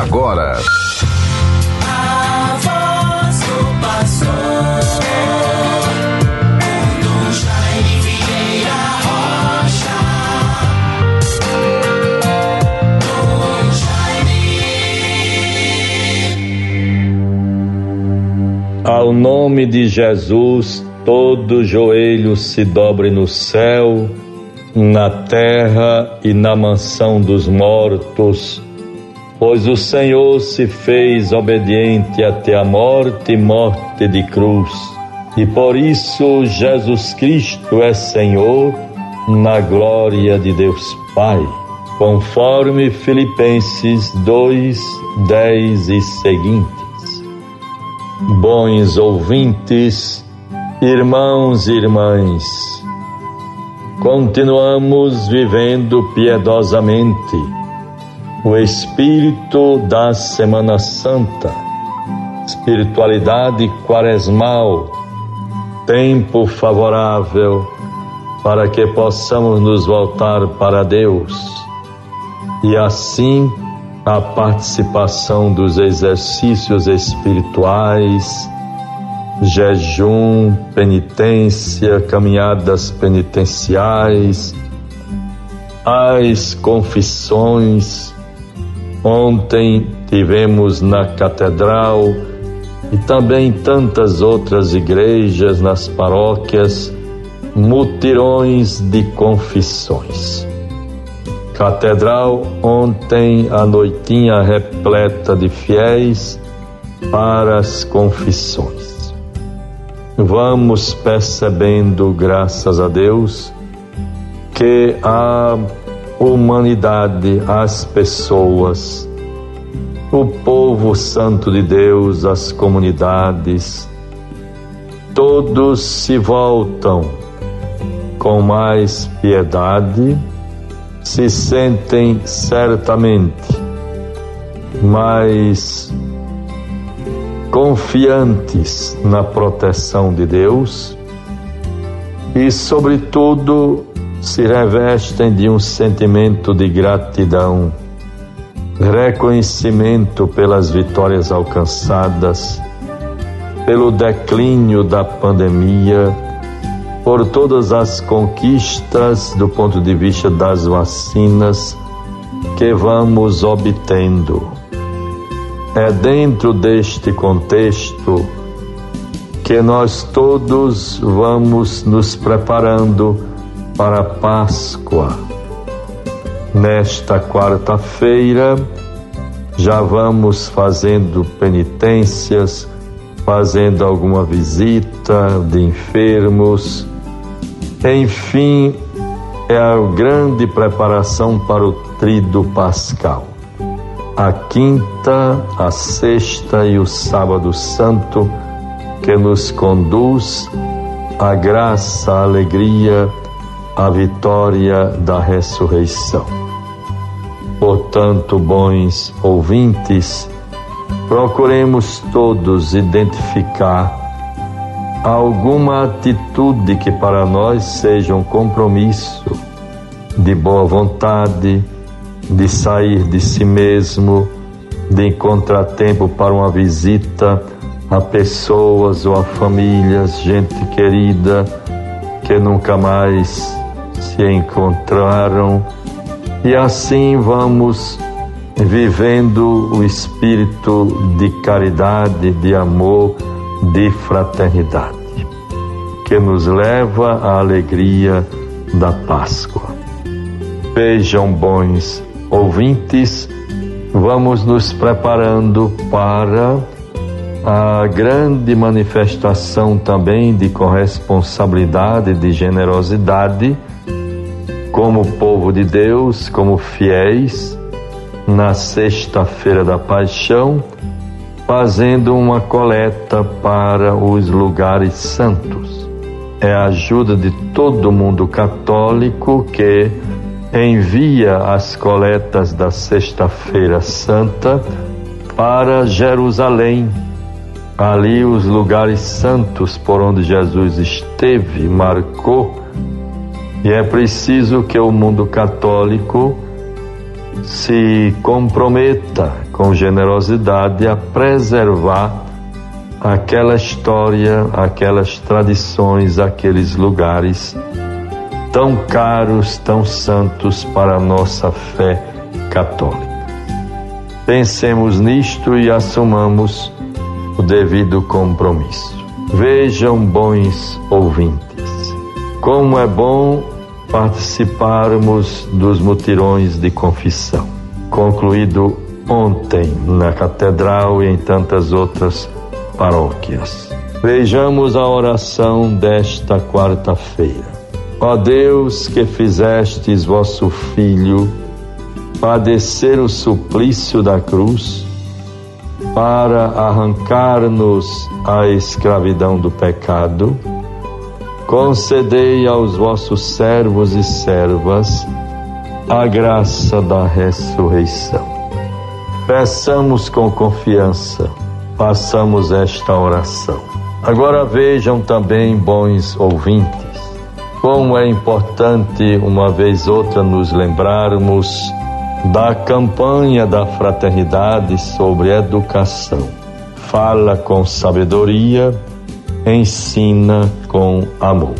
agora. Ao nome de Jesus, todo joelho se dobre no céu, na terra e na mansão dos mortos pois o Senhor se fez obediente até a morte e morte de cruz. E por isso Jesus Cristo é Senhor na glória de Deus Pai, conforme Filipenses 2, 10 e seguintes. Bons ouvintes, irmãos e irmãs, continuamos vivendo piedosamente o espírito da Semana Santa, espiritualidade quaresmal, tempo favorável para que possamos nos voltar para Deus. E assim a participação dos exercícios espirituais, jejum, penitência, caminhadas penitenciais, as confissões, Ontem tivemos na catedral e também tantas outras igrejas, nas paróquias, mutirões de confissões. Catedral, ontem a noitinha repleta de fiéis para as confissões. Vamos percebendo, graças a Deus, que a humanidade, as pessoas, o povo santo de Deus, as comunidades, todos se voltam com mais piedade, se sentem certamente mais confiantes na proteção de Deus e, sobretudo, se revestem de um sentimento de gratidão, reconhecimento pelas vitórias alcançadas, pelo declínio da pandemia, por todas as conquistas do ponto de vista das vacinas que vamos obtendo. É dentro deste contexto que nós todos vamos nos preparando para a Páscoa. Nesta quarta-feira, já vamos fazendo penitências, fazendo alguma visita de enfermos. Enfim, é a grande preparação para o trido pascal. A quinta, a sexta e o sábado santo que nos conduz à graça, à alegria, a vitória da ressurreição. Portanto, bons ouvintes, procuremos todos identificar alguma atitude que para nós seja um compromisso de boa vontade, de sair de si mesmo, de encontrar tempo para uma visita a pessoas ou a famílias, gente querida que nunca mais se encontraram e assim vamos vivendo o espírito de caridade, de amor, de fraternidade, que nos leva à alegria da Páscoa. Vejam, bons ouvintes, vamos nos preparando para a grande manifestação também de corresponsabilidade, de generosidade como povo de Deus, como fiéis, na sexta-feira da paixão, fazendo uma coleta para os lugares santos. É a ajuda de todo mundo católico que envia as coletas da Sexta-feira Santa para Jerusalém, ali os lugares santos por onde Jesus esteve, marcou e é preciso que o mundo católico se comprometa com generosidade a preservar aquela história, aquelas tradições, aqueles lugares tão caros, tão santos para a nossa fé católica. Pensemos nisto e assumamos o devido compromisso. Vejam, bons ouvintes, como é bom participarmos dos mutirões de confissão, concluído ontem na Catedral e em tantas outras paróquias. Vejamos a oração desta quarta-feira. Ó Deus que fizestes vosso Filho padecer o suplício da cruz para arrancar-nos a escravidão do pecado, concedei aos vossos servos e servas a graça da ressurreição. Peçamos com confiança façamos esta oração. Agora vejam também, bons ouvintes, como é importante, uma vez outra, nos lembrarmos da campanha da fraternidade sobre educação. Fala com sabedoria, ensina com amor.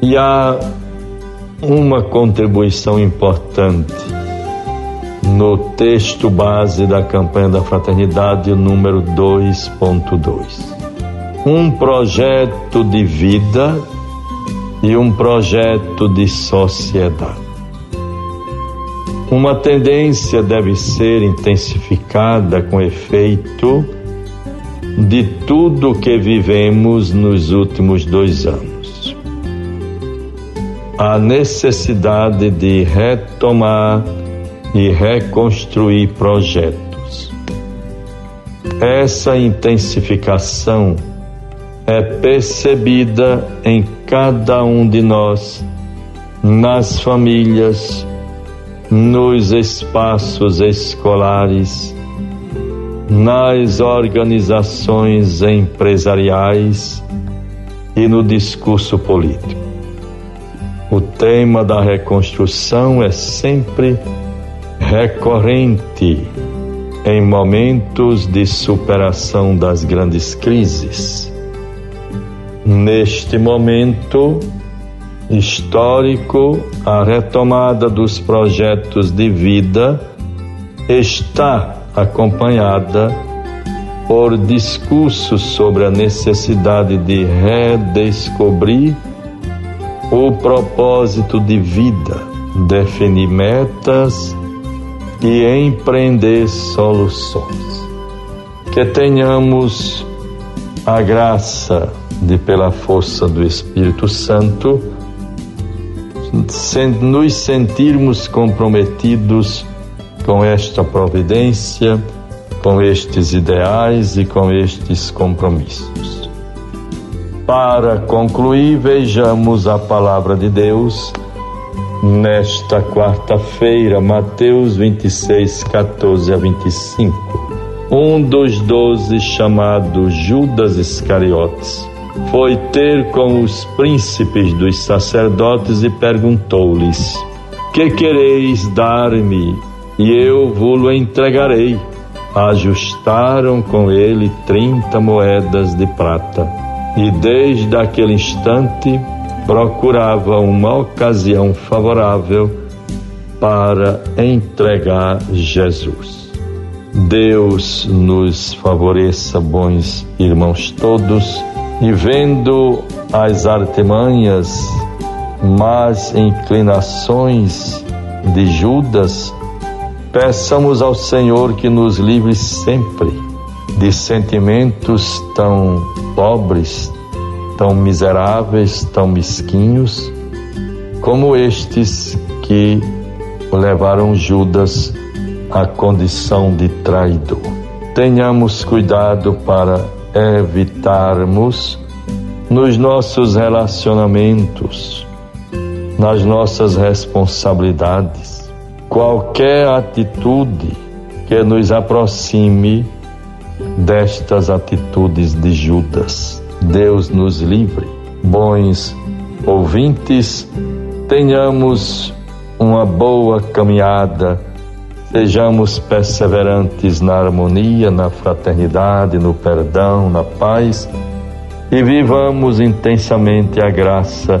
E há uma contribuição importante no texto base da campanha da fraternidade, número 2.2. Um projeto de vida e um projeto de sociedade. Uma tendência deve ser intensificada com efeito de tudo que vivemos nos últimos dois anos. A necessidade de retomar e reconstruir projetos. Essa intensificação é percebida em cada um de nós, nas famílias, nos espaços escolares, nas organizações empresariais e no discurso político. O tema da reconstrução é sempre recorrente em momentos de superação das grandes crises. Neste momento histórico, a retomada dos projetos de vida está acompanhada por discursos sobre a necessidade de redescobrir o propósito de vida, definir metas e empreender soluções. Que tenhamos a graça de, pela força do Espírito Santo, nos sentirmos comprometidos com esta providência, com estes ideais e com estes compromissos. Para concluir, vejamos a palavra de Deus nesta quarta-feira, Mateus 26, 14 a 25. Um dos doze, chamado Judas Iscariotes, foi ter com os príncipes dos sacerdotes e perguntou-lhes: Que quereis dar-me? E eu vou-lo entregarei. Ajustaram com ele trinta moedas de prata. E desde aquele instante procurava uma ocasião favorável para entregar Jesus. Deus nos favoreça, bons irmãos todos, e vendo as artimanhas, mas inclinações de Judas, peçamos ao Senhor que nos livre sempre de sentimentos tão pobres, tão miseráveis, tão mesquinhos, como estes que levaram Judas à condição de traidor. Tenhamos cuidado para evitarmos nos nossos relacionamentos, nas nossas responsabilidades, qualquer atitude que nos aproxime destas atitudes de Judas. Deus nos livre. Bons ouvintes, tenhamos uma boa caminhada Sejamos perseverantes na harmonia, na fraternidade, no perdão, na paz e vivamos intensamente a graça